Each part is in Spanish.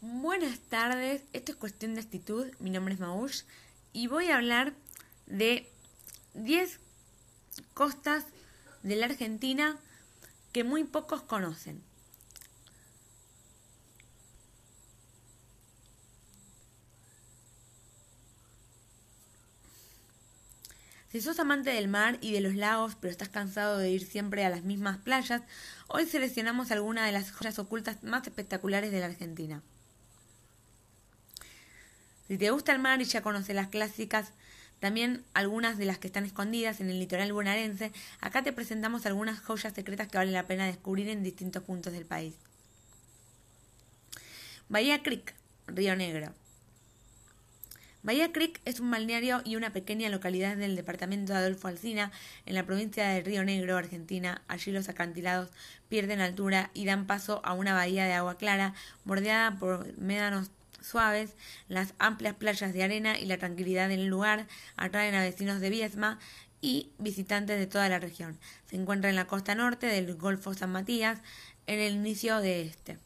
Buenas tardes, esto es Cuestión de Actitud, mi nombre es Maush y voy a hablar de 10 costas de la Argentina que muy pocos conocen. Si sos amante del mar y de los lagos, pero estás cansado de ir siempre a las mismas playas, hoy seleccionamos algunas de las joyas ocultas más espectaculares de la Argentina. Si te gusta el mar y ya conoces las clásicas, también algunas de las que están escondidas en el litoral bonaerense, acá te presentamos algunas joyas secretas que vale la pena descubrir en distintos puntos del país. Bahía Creek, Río Negro. Bahía Creek es un balneario y una pequeña localidad del departamento de Adolfo Alsina, en la provincia de Río Negro, Argentina. Allí los acantilados pierden altura y dan paso a una bahía de agua clara, bordeada por médanos suaves. Las amplias playas de arena y la tranquilidad del lugar atraen a vecinos de Viesma y visitantes de toda la región. Se encuentra en la costa norte del Golfo San Matías, en el inicio de este.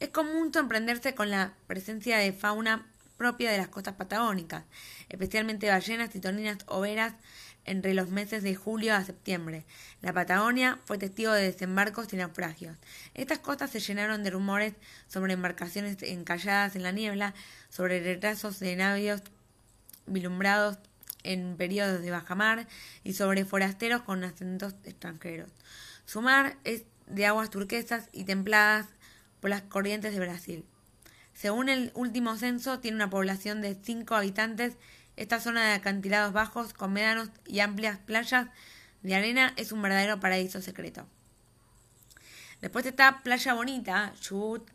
Es común sorprenderse con la presencia de fauna propia de las costas patagónicas, especialmente ballenas y toninas overas entre los meses de julio a septiembre. La Patagonia fue testigo de desembarcos y naufragios. Estas costas se llenaron de rumores sobre embarcaciones encalladas en la niebla, sobre retrasos de navios vilumbrados en periodos de bajamar y sobre forasteros con acentos extranjeros. Su mar es de aguas turquesas y templadas por las corrientes de Brasil. Según el último censo, tiene una población de 5 habitantes. Esta zona de acantilados bajos, con médanos y amplias playas de arena es un verdadero paraíso secreto. Después está Playa Bonita, Chubut.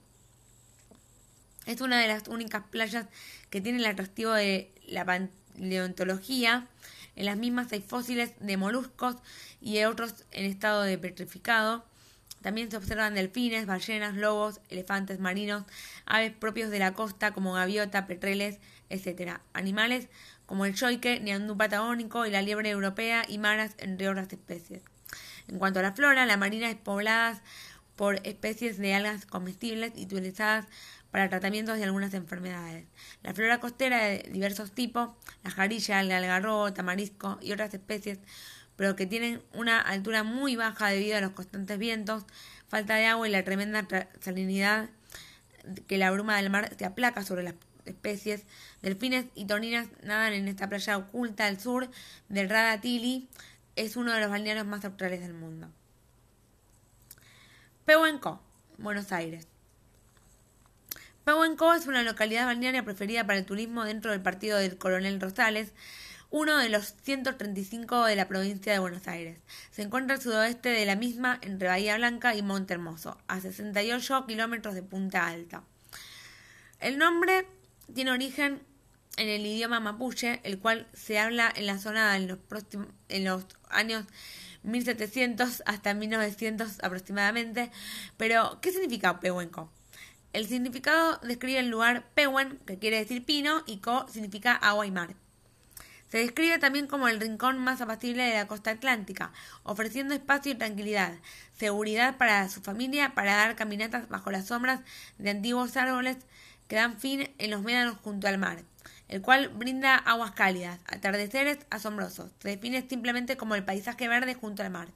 Es una de las únicas playas que tiene el atractivo de la paleontología. En las mismas hay fósiles de moluscos y otros en estado de petrificado. También se observan delfines, ballenas, lobos, elefantes marinos, aves propios de la costa como gaviota, petreles, etc. Animales como el choique, neandú patagónico y la liebre europea y maras, entre otras especies. En cuanto a la flora, la marina es poblada por especies de algas comestibles y utilizadas para tratamientos de algunas enfermedades. La flora costera de diversos tipos, la jarilla, el algarrobo, tamarisco y otras especies pero que tienen una altura muy baja debido a los constantes vientos, falta de agua y la tremenda salinidad que la bruma del mar se aplaca sobre las especies. Delfines y toninas nadan en esta playa oculta al sur del Radatili. Es uno de los balnearios más australes del mundo. Pehuenco, Buenos Aires. Pehuenco es una localidad balnearia preferida para el turismo dentro del partido del Coronel Rosales, uno de los 135 de la provincia de Buenos Aires. Se encuentra al sudoeste de la misma, entre Bahía Blanca y Monte Hermoso, a 68 kilómetros de Punta Alta. El nombre tiene origen en el idioma mapuche, el cual se habla en la zona en los, en los años 1700 hasta 1900 aproximadamente. Pero, ¿qué significa Pehuenco? El significado describe el lugar Pehuen, que quiere decir pino, y Co significa agua y mar. Se describe también como el rincón más apacible de la costa atlántica, ofreciendo espacio y tranquilidad, seguridad para su familia para dar caminatas bajo las sombras de antiguos árboles que dan fin en los médanos junto al mar, el cual brinda aguas cálidas, atardeceres asombrosos. Se define simplemente como el paisaje verde junto al mar.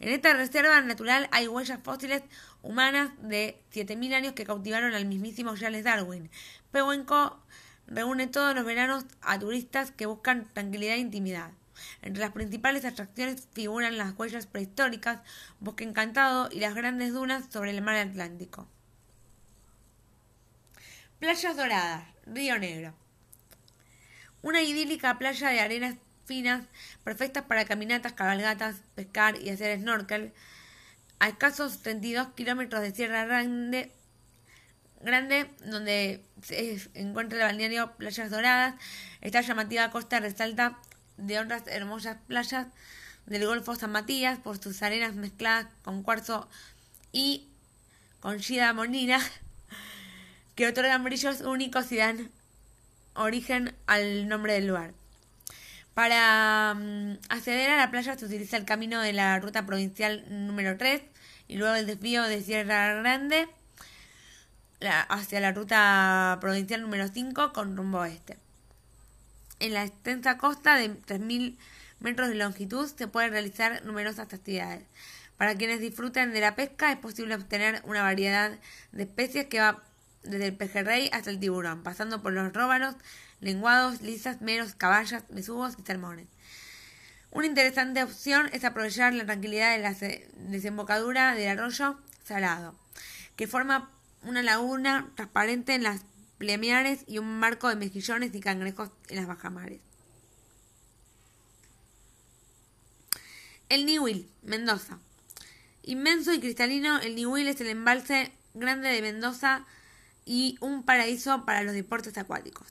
En esta reserva natural hay huellas fósiles humanas de 7.000 años que cautivaron al mismísimo Charles Darwin. Pehuenco reúne todos los veranos a turistas que buscan tranquilidad e intimidad. Entre las principales atracciones figuran las huellas prehistóricas, bosque encantado y las grandes dunas sobre el mar Atlántico. Playas Doradas, Río Negro. Una idílica playa de arenas finas, perfectas para caminatas, cabalgatas, pescar y hacer snorkel, a escasos 32 kilómetros de Sierra Grande, Grande, donde se encuentra el balneario Playas Doradas. Esta llamativa costa resalta de otras hermosas playas del Golfo San Matías por sus arenas mezcladas con cuarzo y con shida molina que otorgan brillos únicos y dan origen al nombre del lugar. Para mm, acceder a la playa se utiliza el camino de la ruta provincial número 3 y luego el desvío de Sierra Grande hacia la ruta provincial número 5 con rumbo oeste. En la extensa costa de 3.000 metros de longitud se pueden realizar numerosas actividades. Para quienes disfruten de la pesca es posible obtener una variedad de especies que va desde el pejerrey hasta el tiburón, pasando por los róbalos, lenguados, lisas, meros, caballas, besugos y salmones. Una interesante opción es aprovechar la tranquilidad de la desembocadura del arroyo Salado, que forma una laguna transparente en las plemiares y un marco de mejillones y cangrejos en las bajamares. El Niwil, Mendoza. Inmenso y cristalino, el Niwil es el embalse grande de Mendoza y un paraíso para los deportes acuáticos.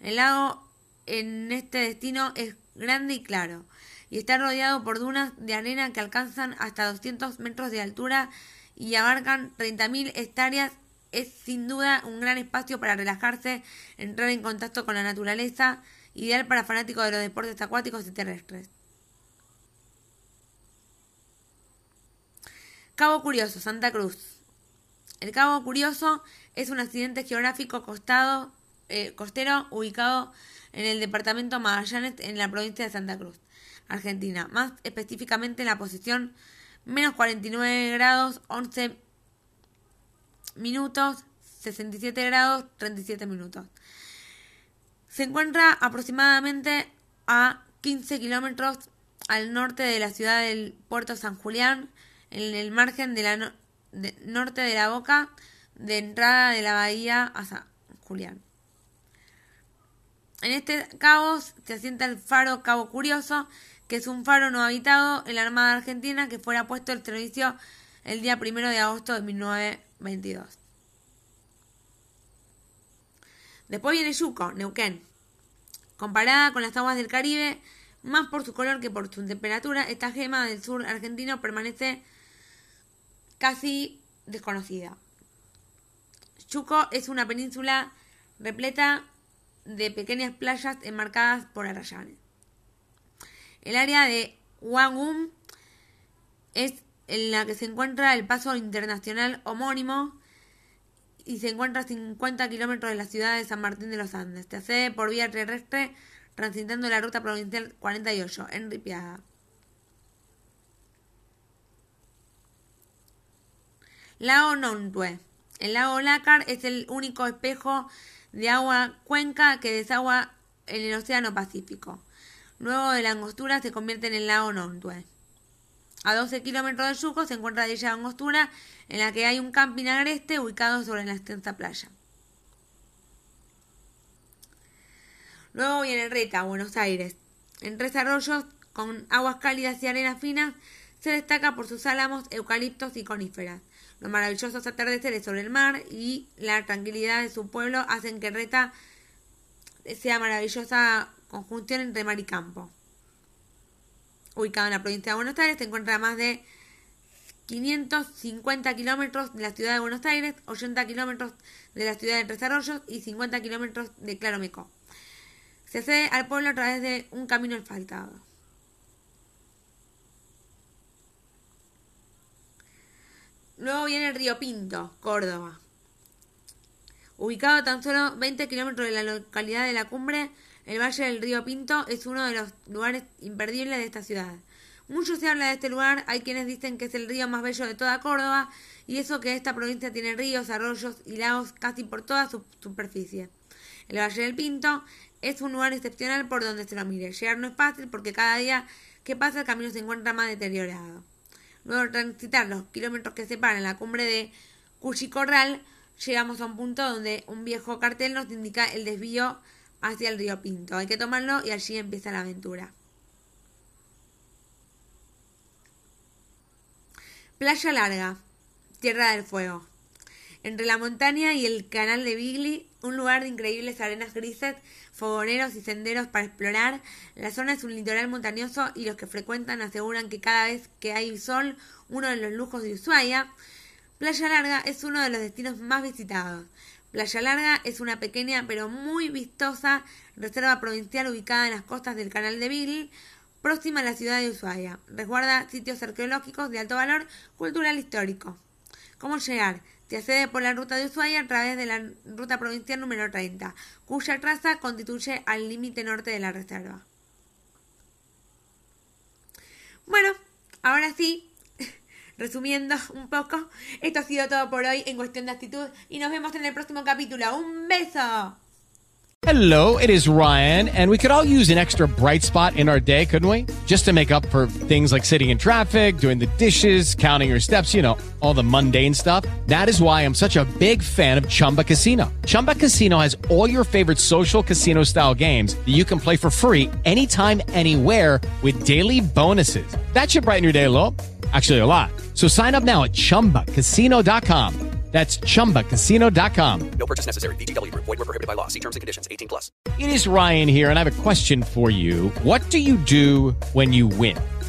El lago en este destino es grande y claro y está rodeado por dunas de arena que alcanzan hasta 200 metros de altura y abarcan 30.000 hectáreas. Es sin duda un gran espacio para relajarse, entrar en contacto con la naturaleza, ideal para fanáticos de los deportes acuáticos y terrestres. Cabo Curioso, Santa Cruz. El Cabo Curioso es un accidente geográfico costado, eh, costero ubicado en el departamento Magallanes en la provincia de Santa Cruz, Argentina, más específicamente en la posición menos 49 grados 11 minutos, 67 grados 37 minutos. Se encuentra aproximadamente a 15 kilómetros al norte de la ciudad del Puerto San Julián, en el margen de la norte de la boca de entrada de la bahía a San Julián. En este cabo se asienta el faro Cabo Curioso, que es un faro no habitado en la Armada Argentina que fuera puesto al servicio el día primero de agosto de 1922. Después viene Yuco, Neuquén. Comparada con las aguas del Caribe, más por su color que por su temperatura, esta gema del sur argentino permanece casi desconocida. Chuco es una península repleta de pequeñas playas enmarcadas por arrayanes. El área de Wangum es en la que se encuentra el paso internacional homónimo y se encuentra a 50 kilómetros de la ciudad de San Martín de los Andes. Se accede por vía terrestre transitando la ruta provincial 48 en Ripiada. Lago Nontue. El lago Lácar es el único espejo de agua cuenca que desagua en el Océano Pacífico. Luego de la angostura se convierte en el lago Nontue. A 12 kilómetros de Yuco se encuentra dicha angostura en la que hay un camping agreste ubicado sobre la extensa playa. Luego viene Reta, Buenos Aires. En tres arroyos con aguas cálidas y arenas finas se destaca por sus álamos, eucaliptos y coníferas. Los maravillosos atardeceres sobre el mar y la tranquilidad de su pueblo hacen que Reta sea maravillosa conjunción entre mar y campo. Ubicado en la provincia de Buenos Aires, se encuentra a más de 550 kilómetros de la ciudad de Buenos Aires, 80 kilómetros de la ciudad de Tres Arroyos y 50 kilómetros de Claromeco. Se accede al pueblo a través de un camino asfaltado. Luego viene el Río Pinto, Córdoba. Ubicado a tan solo 20 kilómetros de la localidad de la cumbre, el Valle del Río Pinto es uno de los lugares imperdibles de esta ciudad. Mucho se habla de este lugar, hay quienes dicen que es el río más bello de toda Córdoba, y eso que esta provincia tiene ríos, arroyos y lagos casi por toda su superficie. El Valle del Pinto es un lugar excepcional por donde se lo mire. Llegar no es fácil porque cada día que pasa el camino se encuentra más deteriorado. Luego de transitar los kilómetros que separan la cumbre de Cuchicorral, llegamos a un punto donde un viejo cartel nos indica el desvío hacia el río Pinto. Hay que tomarlo y allí empieza la aventura. Playa Larga, Tierra del Fuego. Entre la montaña y el canal de Bigli, un lugar de increíbles arenas grises, fogoneros y senderos para explorar, la zona es un litoral montañoso y los que frecuentan aseguran que cada vez que hay sol, uno de los lujos de Ushuaia, Playa Larga es uno de los destinos más visitados. Playa Larga es una pequeña pero muy vistosa reserva provincial ubicada en las costas del canal de Bigli, próxima a la ciudad de Ushuaia. Resguarda sitios arqueológicos de alto valor cultural histórico. ¿Cómo llegar? Se accede por la ruta de Ushuaia a través de la ruta provincial número 30, cuya traza constituye al límite norte de la reserva. Bueno, ahora sí, resumiendo un poco, esto ha sido todo por hoy en cuestión de actitud y nos vemos en el próximo capítulo. ¡Un beso! Hello, it is Ryan, and we could all use an extra bright spot in our day, couldn't we? Just to make up for things like sitting in traffic, doing the dishes, counting your steps, you know, all the mundane stuff. That is why I'm such a big fan of Chumba Casino. Chumba Casino has all your favorite social casino style games that you can play for free anytime, anywhere with daily bonuses. That should brighten your day a little. Actually, a lot. So sign up now at chumbacasino.com. That's chumbacasino.com. No purchase necessary. Group. Void were prohibited by law. See terms and conditions. 18 plus. It is Ryan here, and I have a question for you. What do you do when you win?